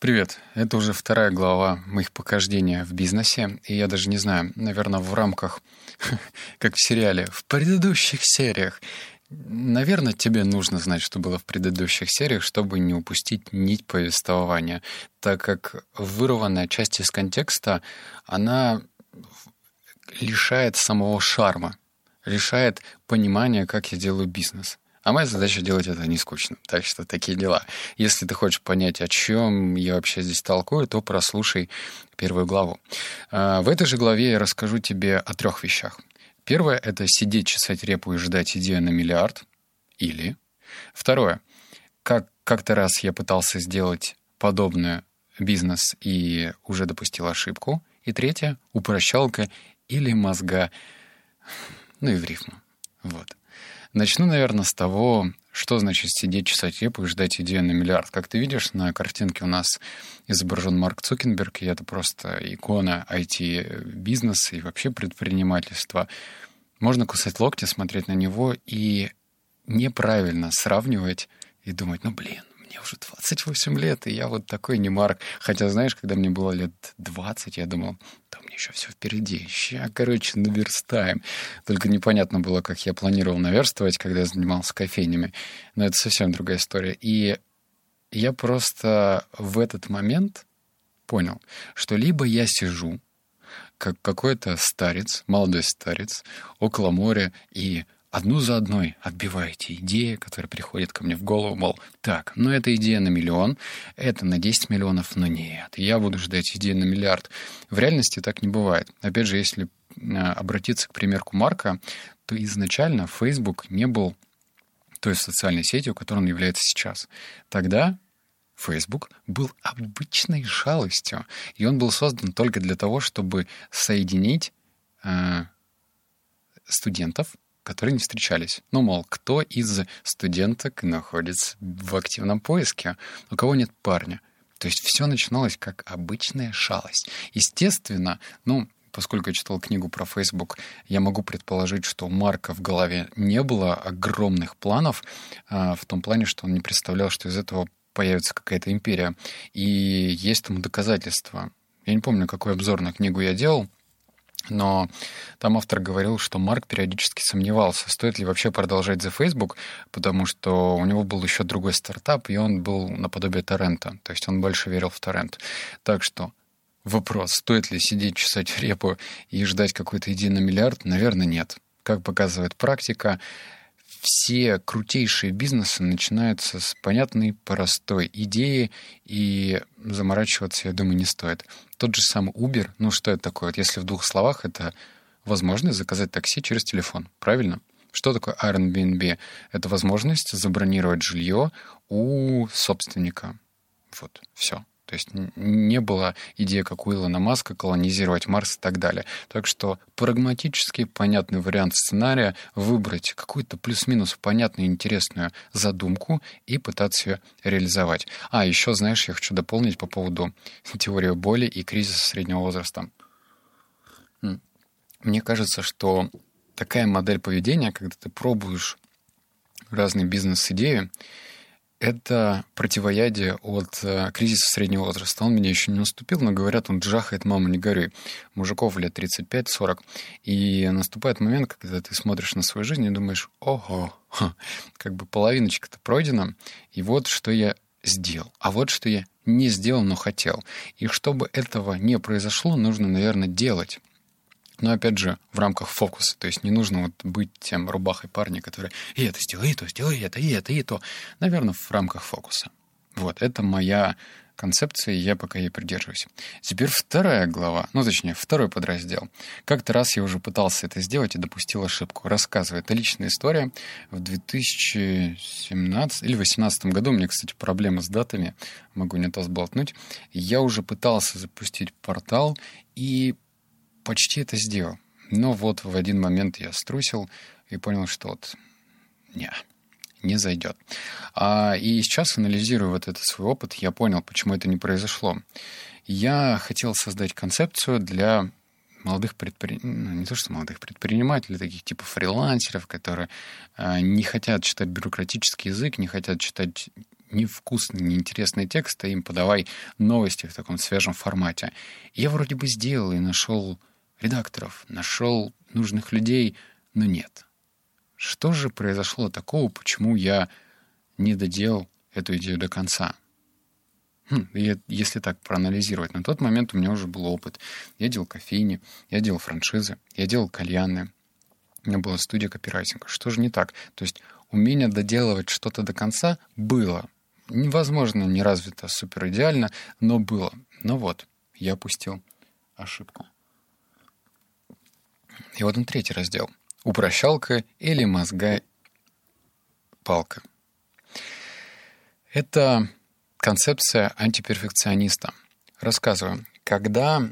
Привет. Это уже вторая глава моих похождений в бизнесе. И я даже не знаю, наверное, в рамках, как в сериале, в предыдущих сериях. Наверное, тебе нужно знать, что было в предыдущих сериях, чтобы не упустить нить повествования, так как вырванная часть из контекста, она лишает самого шарма, лишает понимания, как я делаю бизнес. А моя задача делать это не скучно. Так что такие дела. Если ты хочешь понять, о чем я вообще здесь толкую, то прослушай первую главу. А, в этой же главе я расскажу тебе о трех вещах. Первое — это сидеть, чесать репу и ждать идею на миллиард. Или... Второе. Как как-то раз я пытался сделать подобный бизнес и уже допустил ошибку. И третье — упрощалка или мозга. Ну и в рифму. Вот. Начну, наверное, с того, что значит сидеть, чесать репу и ждать идею на миллиард. Как ты видишь, на картинке у нас изображен Марк Цукенберг, и это просто икона IT-бизнеса и вообще предпринимательства. Можно кусать локти, смотреть на него и неправильно сравнивать и думать, ну, блин, мне уже 28 лет, и я вот такой не Марк. Хотя, знаешь, когда мне было лет 20, я думал, да мне еще все впереди. Ща, короче, наверстаем. Только непонятно было, как я планировал наверстывать, когда я занимался кофейнями. Но это совсем другая история. И я просто в этот момент понял, что либо я сижу, как какой-то старец, молодой старец, около моря и одну за одной отбиваете идеи, которые приходят ко мне в голову, мол, так, ну эта идея на миллион, это на 10 миллионов, но нет, я буду ждать идеи на миллиард. В реальности так не бывает. Опять же, если а, обратиться к примерку Марка, то изначально Facebook не был той социальной сетью, которой он является сейчас. Тогда Facebook был обычной шалостью, и он был создан только для того, чтобы соединить э, студентов которые не встречались. Ну, мол, кто из студенток находится в активном поиске, у кого нет парня. То есть все начиналось как обычная шалость. Естественно, ну, поскольку я читал книгу про Facebook, я могу предположить, что у Марка в голове не было огромных планов а, в том плане, что он не представлял, что из этого появится какая-то империя. И есть тому доказательства. Я не помню, какой обзор на книгу я делал, но там автор говорил, что Марк периодически сомневался, стоит ли вообще продолжать за Facebook, потому что у него был еще другой стартап, и он был наподобие торрента. То есть он больше верил в торрент. Так что вопрос, стоит ли сидеть, чесать репу и ждать какой-то идеи на миллиард, наверное, нет. Как показывает практика, все крутейшие бизнесы начинаются с понятной, простой идеи, и заморачиваться, я думаю, не стоит. Тот же самый Uber, ну что это такое? Вот если в двух словах, это возможность заказать такси через телефон, правильно? Что такое Airbnb? Это возможность забронировать жилье у собственника. Вот, все. То есть не было идеи, как у Илона Маска, колонизировать Марс и так далее. Так что прагматически понятный вариант сценария — выбрать какую-то плюс-минус понятную интересную задумку и пытаться ее реализовать. А, еще, знаешь, я хочу дополнить по поводу теории боли и кризиса среднего возраста. Мне кажется, что такая модель поведения, когда ты пробуешь разные бизнес-идеи, это противоядие от э, кризиса среднего возраста. Он меня еще не наступил, но говорят, он джахает, мама, не горюй. Мужиков лет 35-40. И наступает момент, когда ты смотришь на свою жизнь и думаешь, ого, ха, как бы половиночка-то пройдена, и вот что я сделал. А вот что я не сделал, но хотел. И чтобы этого не произошло, нужно, наверное, делать. Но опять же, в рамках фокуса. То есть не нужно вот быть тем рубахой парня, который и это сделай, и то сделай, и это, и это, и то. Наверное, в рамках фокуса. Вот, это моя концепция, и я пока ей придерживаюсь. Теперь вторая глава, ну, точнее, второй подраздел. Как-то раз я уже пытался это сделать и допустил ошибку. Рассказываю. Это личная история. В 2017 или 2018 году, у меня, кстати, проблемы с датами, могу не то сболтнуть, я уже пытался запустить портал, и почти это сделал. Но вот в один момент я струсил и понял, что вот не, не зайдет. А, и сейчас, анализируя вот этот свой опыт, я понял, почему это не произошло. Я хотел создать концепцию для молодых предпринимателей, ну, не то что молодых предпринимателей, таких типа фрилансеров, которые э, не хотят читать бюрократический язык, не хотят читать невкусный, неинтересный текст, а им подавай новости в таком свежем формате. Я вроде бы сделал и нашел редакторов, нашел нужных людей, но нет. Что же произошло такого, почему я не доделал эту идею до конца? Хм, если так проанализировать, на тот момент у меня уже был опыт. Я делал кофейни, я делал франшизы, я делал кальяны, у меня была студия копирайтинга. Что же не так? То есть умение доделывать что-то до конца было. Невозможно, не развито супер идеально, но было. Но вот, я опустил ошибку. И вот он третий раздел. Упрощалка или мозга палка. Это концепция антиперфекциониста. Рассказываю. Когда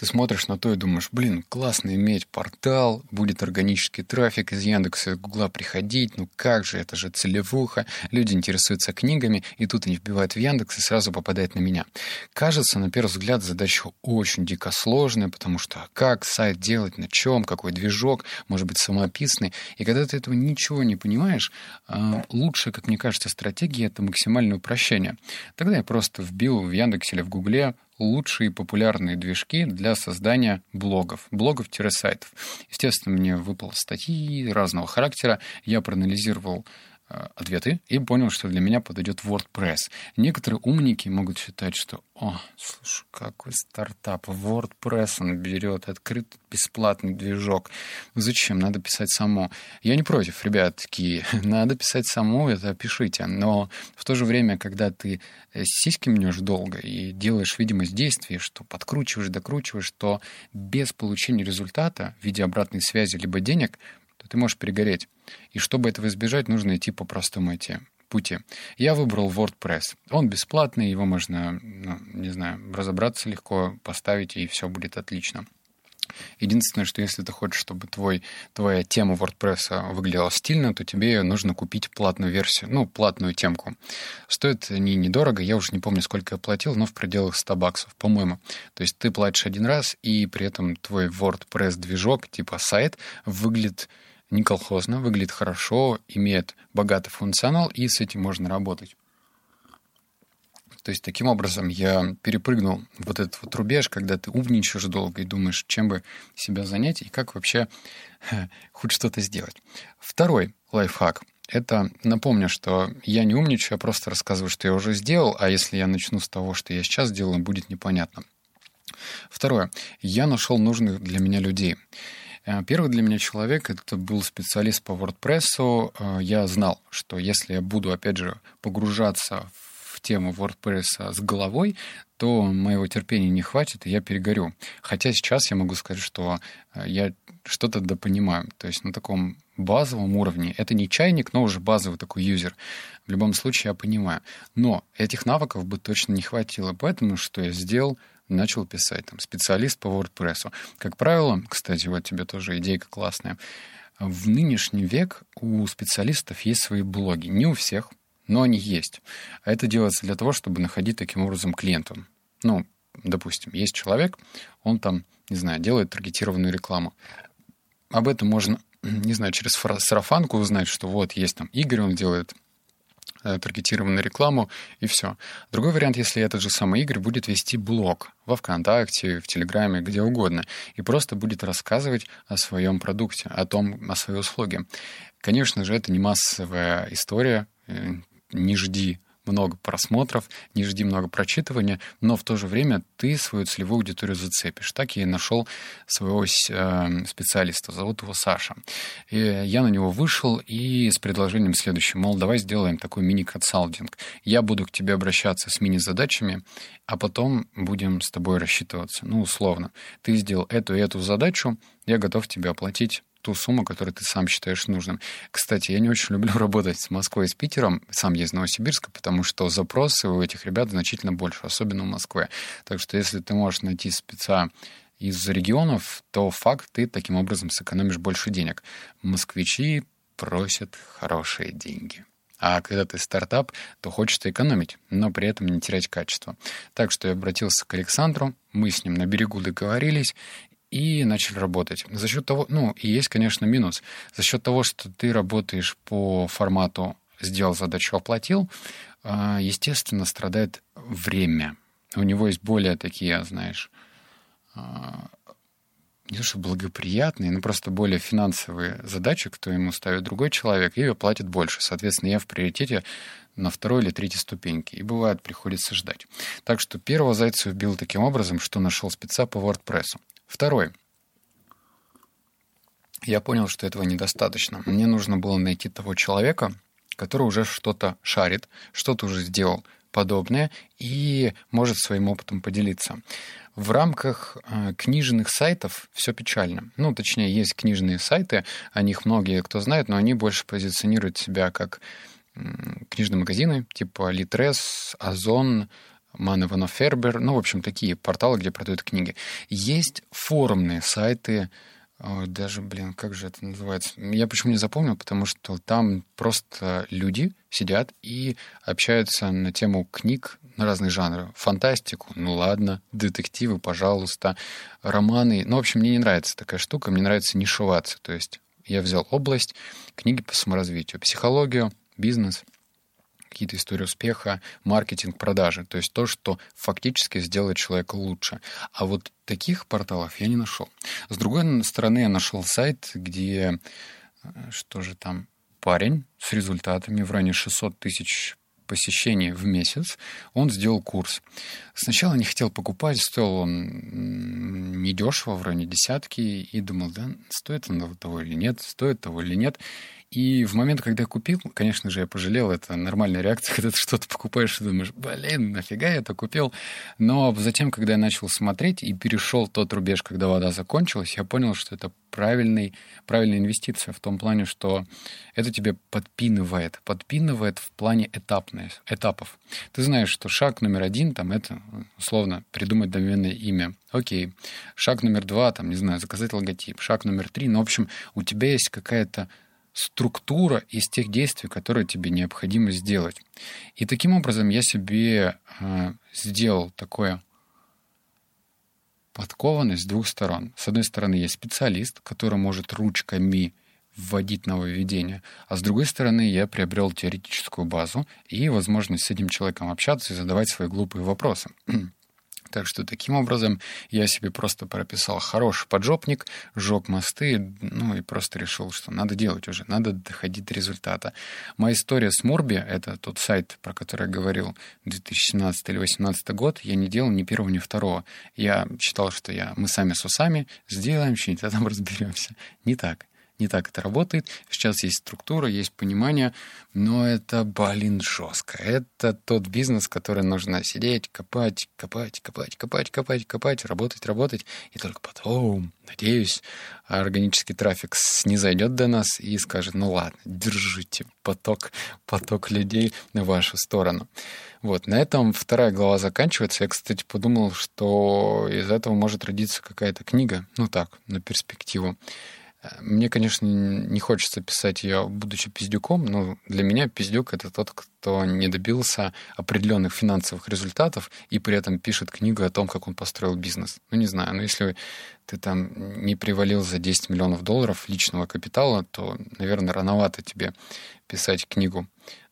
ты смотришь на то и думаешь, блин, классно иметь портал, будет органический трафик из Яндекса и Гугла приходить, ну как же, это же целевуха, люди интересуются книгами, и тут они вбивают в Яндекс и сразу попадают на меня. Кажется, на первый взгляд, задача очень дико сложная, потому что как сайт делать, на чем, какой движок, может быть, самописный. И когда ты этого ничего не понимаешь, а, лучшая, как мне кажется, стратегия — это максимальное упрощение. Тогда я просто вбил в Яндексе или в Гугле лучшие популярные движки для создания блогов, блогов-сайтов. Естественно, мне выпало статьи разного характера. Я проанализировал ответы и понял, что для меня подойдет WordPress. Некоторые умники могут считать, что «О, слушай, какой стартап, WordPress он берет, открыт бесплатный движок. Зачем? Надо писать само». Я не против, ребят, такие, надо писать само, это пишите. Но в то же время, когда ты э, сиськи мнешь долго и делаешь видимость действий, что подкручиваешь, докручиваешь, то без получения результата в виде обратной связи либо денег, то ты можешь перегореть. И чтобы этого избежать, нужно идти по простому идти пути. Я выбрал WordPress. Он бесплатный, его можно, ну, не знаю, разобраться легко, поставить, и все будет отлично. Единственное, что если ты хочешь, чтобы твой, твоя тема WordPress выглядела стильно, то тебе нужно купить платную версию, ну, платную темку. Стоит не недорого, я уже не помню, сколько я платил, но в пределах 100 баксов, по-моему. То есть ты платишь один раз, и при этом твой WordPress-движок, типа сайт, выглядит не колхозно, выглядит хорошо, имеет богатый функционал, и с этим можно работать. То есть таким образом я перепрыгнул вот этот вот рубеж, когда ты умничаешь долго и думаешь, чем бы себя занять и как вообще хоть что-то сделать. Второй лайфхак. Это напомню, что я не умничаю, я просто рассказываю, что я уже сделал, а если я начну с того, что я сейчас делаю, будет непонятно. Второе. Я нашел нужных для меня людей. Э, первый для меня человек это был специалист по WordPress. Э, я знал, что если я буду, опять же, погружаться в тему WordPress с головой, то моего терпения не хватит, и я перегорю. Хотя сейчас я могу сказать, что э, я что-то допонимаю. То есть на таком базовом уровне. Это не чайник, но уже базовый такой юзер. В любом случае я понимаю. Но этих навыков бы точно не хватило. Поэтому что я сделал? Начал писать, там, специалист по WordPress. Как правило, кстати, вот тебе тоже идейка классная, в нынешний век у специалистов есть свои блоги. Не у всех, но они есть. А это делается для того, чтобы находить таким образом клиентов. Ну, допустим, есть человек, он там, не знаю, делает таргетированную рекламу. Об этом можно, не знаю, через сарафанку узнать, что вот есть там Игорь, он делает таргетированную рекламу, и все. Другой вариант, если этот же самый Игорь будет вести блог во ВКонтакте, в Телеграме, где угодно, и просто будет рассказывать о своем продукте, о том, о своей услуге. Конечно же, это не массовая история, э, не жди много просмотров, не жди много прочитывания, но в то же время ты свою целевую аудиторию зацепишь. Так я и нашел своего э, специалиста, зовут его Саша. И я на него вышел и с предложением следующим, мол, давай сделаем такой мини-консалтинг. Я буду к тебе обращаться с мини-задачами, а потом будем с тобой рассчитываться. Ну, условно. Ты сделал эту и эту задачу, я готов тебе оплатить ту сумму, которую ты сам считаешь нужным. Кстати, я не очень люблю работать с Москвой и с Питером, сам я из Новосибирска, потому что запросы у этих ребят значительно больше, особенно в Москве. Так что если ты можешь найти спеца из регионов, то факт, ты таким образом сэкономишь больше денег. Москвичи просят хорошие деньги. А когда ты стартап, то хочется экономить, но при этом не терять качество. Так что я обратился к Александру, мы с ним на берегу договорились, и начали работать. За счет того, ну, и есть, конечно, минус. За счет того, что ты работаешь по формату сделал задачу, оплатил, а, естественно, страдает время. У него есть более такие, знаешь, а, не то что благоприятные, но просто более финансовые задачи, кто ему ставит другой человек, и платит больше. Соответственно, я в приоритете на второй или третьей ступеньке. И бывает, приходится ждать. Так что первого зайца убил таким образом, что нашел спеца по WordPress. Второй. Я понял, что этого недостаточно. Мне нужно было найти того человека, который уже что-то шарит, что-то уже сделал подобное и может своим опытом поделиться. В рамках э, книжных сайтов все печально. Ну, точнее, есть книжные сайты, о них многие кто знает, но они больше позиционируют себя как книжные магазины, типа Литрес, Озон, Ман Иванов Фербер, ну, в общем, такие порталы, где продают книги. Есть форумные сайты, даже, блин, как же это называется? Я почему не запомнил, потому что там просто люди сидят и общаются на тему книг на разные жанры. Фантастику, ну ладно, детективы, пожалуйста, романы. Ну, в общем, мне не нравится такая штука, мне нравится нишеваться. То есть я взял область, книги по саморазвитию, психологию, бизнес — какие-то истории успеха, маркетинг, продажи. То есть то, что фактически сделает человека лучше. А вот таких порталов я не нашел. С другой стороны, я нашел сайт, где э, что же там, парень с результатами в районе 600 тысяч посещений в месяц, он сделал курс. Сначала не хотел покупать, стоил он недешево, в районе десятки, и думал, да, стоит он того или нет, стоит того или нет. И в момент, когда я купил, конечно же, я пожалел, это нормальная реакция, когда ты что-то покупаешь и думаешь, блин, нафига я это купил? Но затем, когда я начал смотреть и перешел тот рубеж, когда вода закончилась, я понял, что это правильный, правильная инвестиция в том плане, что это тебе подпинывает, подпинывает в плане этапных, этапов. Ты знаешь, что шаг номер один, там, это, условно, придумать доменное имя. Окей. Шаг номер два, там, не знаю, заказать логотип. Шаг номер три, ну, в общем, у тебя есть какая-то структура из тех действий, которые тебе необходимо сделать. И таким образом я себе э, сделал такое подкованность с двух сторон. С одной стороны, есть специалист, который может ручками вводить нововведения, а с другой стороны, я приобрел теоретическую базу и возможность с этим человеком общаться и задавать свои глупые вопросы. Так что таким образом я себе просто прописал хороший поджопник, сжег мосты, ну и просто решил, что надо делать уже, надо доходить до результата. Моя история с Морби, это тот сайт, про который я говорил, 2017 или 2018 год, я не делал ни первого, ни второго. Я считал, что я, мы сами с усами сделаем что-нибудь, там разберемся. Не так не так это работает. Сейчас есть структура, есть понимание, но это, блин, жестко. Это тот бизнес, который нужно сидеть, копать, копать, копать, копать, копать, копать, работать, работать, и только потом, надеюсь, органический трафик снизойдет до нас и скажет, ну ладно, держите поток, поток людей на вашу сторону. Вот, на этом вторая глава заканчивается. Я, кстати, подумал, что из этого может родиться какая-то книга, ну так, на перспективу. Мне, конечно, не хочется писать ее, будучи пиздюком, но для меня пиздюк — это тот, кто не добился определенных финансовых результатов и при этом пишет книгу о том, как он построил бизнес. Ну, не знаю, но если ты там не привалил за 10 миллионов долларов личного капитала, то, наверное, рановато тебе писать книгу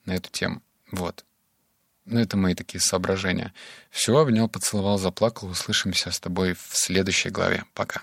на эту тему. Вот. Ну, это мои такие соображения. Все, обнял, поцеловал, заплакал. Услышимся с тобой в следующей главе. Пока.